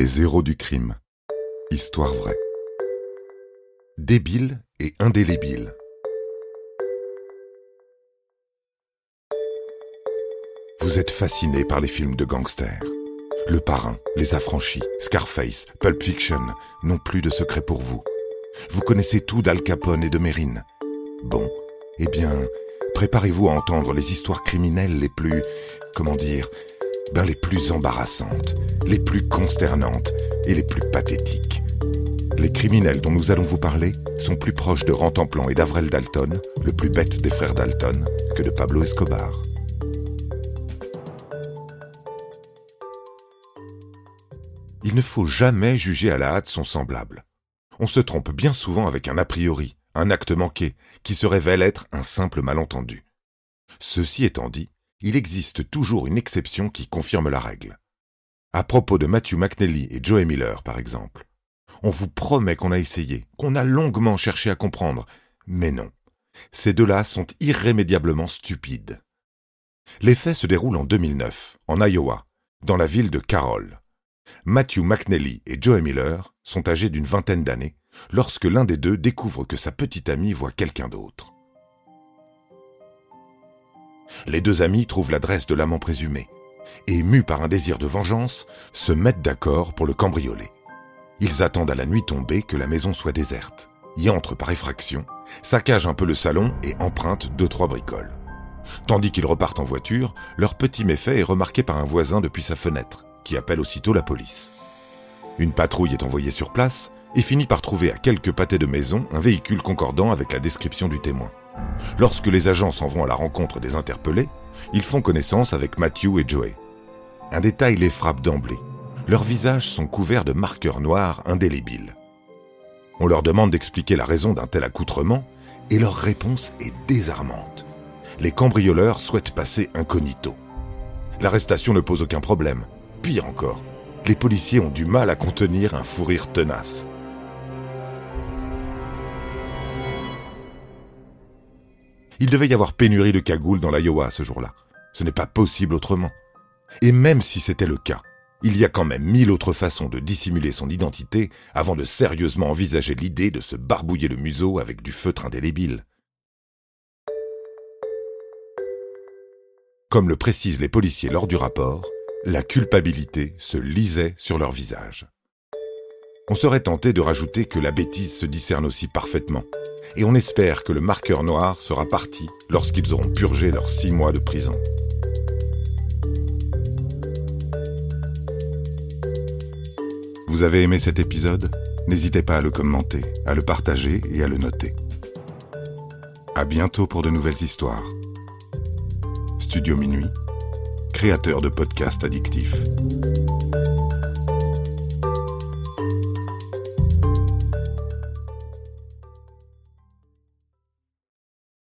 Les héros du crime. Histoire vraie. Débile et indélébile. Vous êtes fasciné par les films de gangsters. Le Parrain, Les Affranchis, Scarface, Pulp Fiction n'ont plus de secret pour vous. Vous connaissez tout d'Al Capone et de Mérine. Bon, eh bien, préparez-vous à entendre les histoires criminelles les plus, comment dire, les plus embarrassantes, les plus consternantes et les plus pathétiques. Les criminels dont nous allons vous parler sont plus proches de Rantanplan et d'Avrel Dalton, le plus bête des frères Dalton, que de Pablo Escobar. Il ne faut jamais juger à la hâte son semblable. On se trompe bien souvent avec un a priori, un acte manqué, qui se révèle être un simple malentendu. Ceci étant dit, il existe toujours une exception qui confirme la règle. À propos de Matthew McNally et Joey Miller, par exemple. On vous promet qu'on a essayé, qu'on a longuement cherché à comprendre, mais non. Ces deux-là sont irrémédiablement stupides. Les faits se déroulent en 2009, en Iowa, dans la ville de Carroll. Matthew McNally et Joey Miller sont âgés d'une vingtaine d'années lorsque l'un des deux découvre que sa petite amie voit quelqu'un d'autre. Les deux amis trouvent l'adresse de l'amant présumé et, mus par un désir de vengeance, se mettent d'accord pour le cambrioler. Ils attendent à la nuit tombée que la maison soit déserte, y entrent par effraction, saccagent un peu le salon et empruntent deux trois bricoles. Tandis qu'ils repartent en voiture, leur petit méfait est remarqué par un voisin depuis sa fenêtre, qui appelle aussitôt la police. Une patrouille est envoyée sur place et finit par trouver à quelques pâtés de maison un véhicule concordant avec la description du témoin. Lorsque les agents s'en vont à la rencontre des interpellés, ils font connaissance avec Matthew et Joey. Un détail les frappe d'emblée. Leurs visages sont couverts de marqueurs noirs indélébiles. On leur demande d'expliquer la raison d'un tel accoutrement, et leur réponse est désarmante. Les cambrioleurs souhaitent passer incognito. L'arrestation ne pose aucun problème. Pire encore, les policiers ont du mal à contenir un fou rire tenace. Il devait y avoir pénurie de cagoules dans l'Iowa ce jour-là. Ce n'est pas possible autrement. Et même si c'était le cas, il y a quand même mille autres façons de dissimuler son identité avant de sérieusement envisager l'idée de se barbouiller le museau avec du feutre indélébile. Comme le précisent les policiers lors du rapport, la culpabilité se lisait sur leur visage. On serait tenté de rajouter que la bêtise se discerne aussi parfaitement, et on espère que le marqueur noir sera parti lorsqu'ils auront purgé leurs six mois de prison. Vous avez aimé cet épisode? N'hésitez pas à le commenter, à le partager et à le noter. À bientôt pour de nouvelles histoires. Studio Minuit, créateur de podcasts addictifs.